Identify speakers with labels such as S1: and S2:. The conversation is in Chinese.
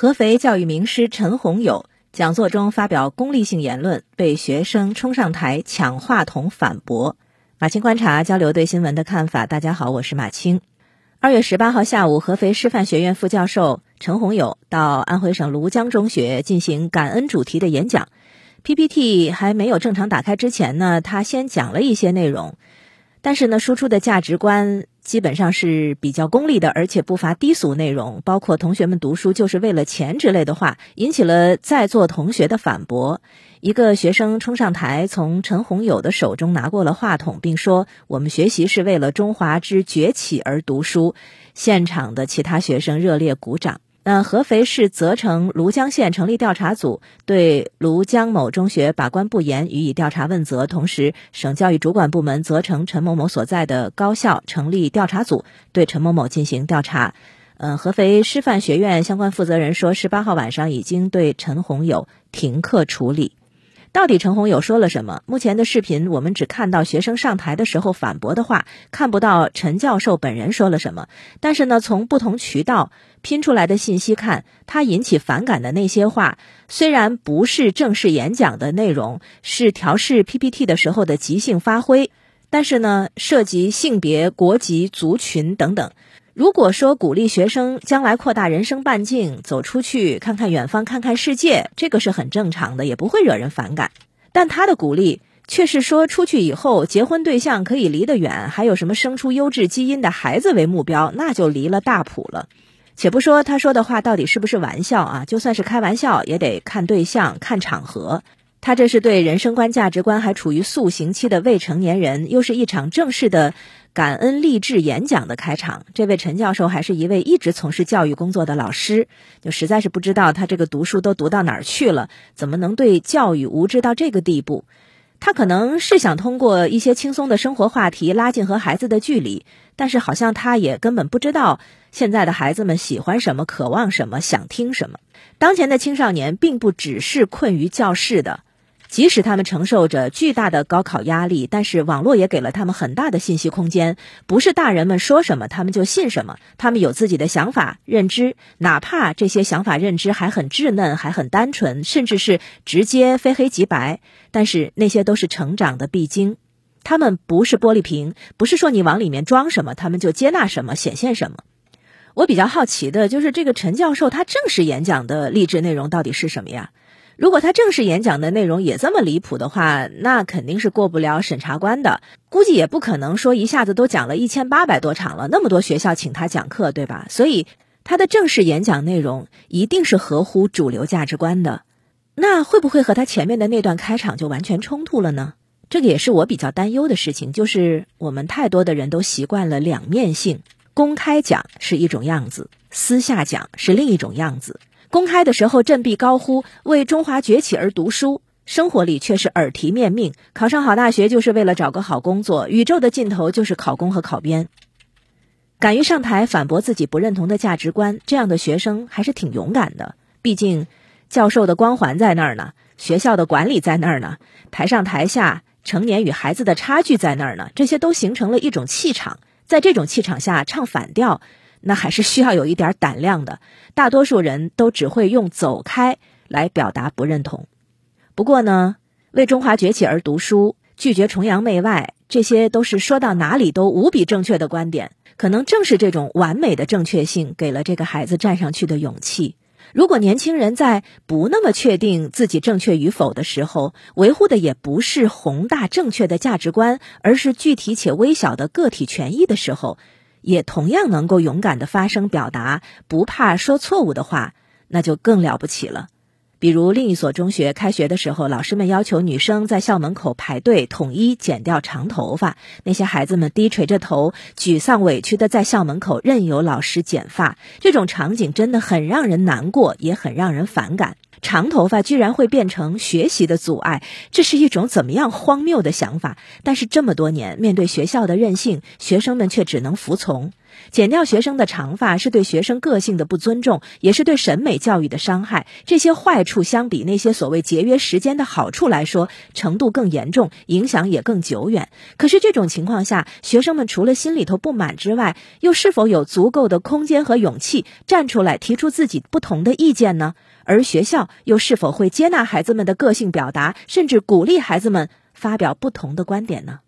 S1: 合肥教育名师陈洪友讲座中发表功利性言论，被学生冲上台抢话筒反驳。马青观察交流对新闻的看法。大家好，我是马青。二月十八号下午，合肥师范学院副教授陈洪友到安徽省庐江中学进行感恩主题的演讲。PPT 还没有正常打开之前呢，他先讲了一些内容。但是呢，输出的价值观基本上是比较功利的，而且不乏低俗内容，包括同学们读书就是为了钱之类的话，引起了在座同学的反驳。一个学生冲上台，从陈洪友的手中拿过了话筒，并说：“我们学习是为了中华之崛起而读书。”现场的其他学生热烈鼓掌。那合肥市责成庐江县成立调查组，对庐江某中学把关不严予以调查问责。同时，省教育主管部门责成陈某某所在的高校成立调查组，对陈某某进行调查。嗯，合肥师范学院相关负责人说，十八号晚上已经对陈洪友停课处理。到底陈洪友说了什么？目前的视频我们只看到学生上台的时候反驳的话，看不到陈教授本人说了什么。但是呢，从不同渠道拼出来的信息看，他引起反感的那些话，虽然不是正式演讲的内容，是调试 PPT 的时候的即兴发挥，但是呢，涉及性别、国籍、族群等等。如果说鼓励学生将来扩大人生半径，走出去看看远方，看看世界，这个是很正常的，也不会惹人反感。但他的鼓励却是说出去以后结婚对象可以离得远，还有什么生出优质基因的孩子为目标，那就离了大谱了。且不说他说的话到底是不是玩笑啊，就算是开玩笑，也得看对象、看场合。他这是对人生观、价值观还处于塑形期的未成年人，又是一场正式的。感恩励志演讲的开场，这位陈教授还是一位一直从事教育工作的老师，就实在是不知道他这个读书都读到哪儿去了，怎么能对教育无知到这个地步？他可能是想通过一些轻松的生活话题拉近和孩子的距离，但是好像他也根本不知道现在的孩子们喜欢什么、渴望什么、想听什么。当前的青少年并不只是困于教室的。即使他们承受着巨大的高考压力，但是网络也给了他们很大的信息空间。不是大人们说什么他们就信什么，他们有自己的想法、认知，哪怕这些想法、认知还很稚嫩、还很单纯，甚至是直接非黑即白，但是那些都是成长的必经。他们不是玻璃瓶，不是说你往里面装什么，他们就接纳什么、显现什么。我比较好奇的就是这个陈教授他正式演讲的励志内容到底是什么呀？如果他正式演讲的内容也这么离谱的话，那肯定是过不了审查关的。估计也不可能说一下子都讲了一千八百多场了，那么多学校请他讲课，对吧？所以他的正式演讲内容一定是合乎主流价值观的。那会不会和他前面的那段开场就完全冲突了呢？这个也是我比较担忧的事情。就是我们太多的人都习惯了两面性，公开讲是一种样子，私下讲是另一种样子。公开的时候振臂高呼为中华崛起而读书，生活里却是耳提面命，考上好大学就是为了找个好工作，宇宙的尽头就是考公和考编。敢于上台反驳自己不认同的价值观，这样的学生还是挺勇敢的。毕竟，教授的光环在那儿呢，学校的管理在那儿呢，台上台下成年与孩子的差距在那儿呢，这些都形成了一种气场。在这种气场下唱反调。那还是需要有一点胆量的，大多数人都只会用走开来表达不认同。不过呢，为中华崛起而读书，拒绝崇洋媚外，这些都是说到哪里都无比正确的观点。可能正是这种完美的正确性，给了这个孩子站上去的勇气。如果年轻人在不那么确定自己正确与否的时候，维护的也不是宏大正确的价值观，而是具体且微小的个体权益的时候。也同样能够勇敢的发声表达，不怕说错误的话，那就更了不起了。比如另一所中学开学的时候，老师们要求女生在校门口排队，统一剪掉长头发。那些孩子们低垂着头，沮丧委屈的在校门口任由老师剪发。这种场景真的很让人难过，也很让人反感。长头发居然会变成学习的阻碍，这是一种怎么样荒谬的想法？但是这么多年，面对学校的任性，学生们却只能服从。剪掉学生的长发是对学生个性的不尊重，也是对审美教育的伤害。这些坏处相比那些所谓节约时间的好处来说，程度更严重，影响也更久远。可是这种情况下，学生们除了心里头不满之外，又是否有足够的空间和勇气站出来提出自己不同的意见呢？而学校又是否会接纳孩子们的个性表达，甚至鼓励孩子们发表不同的观点呢？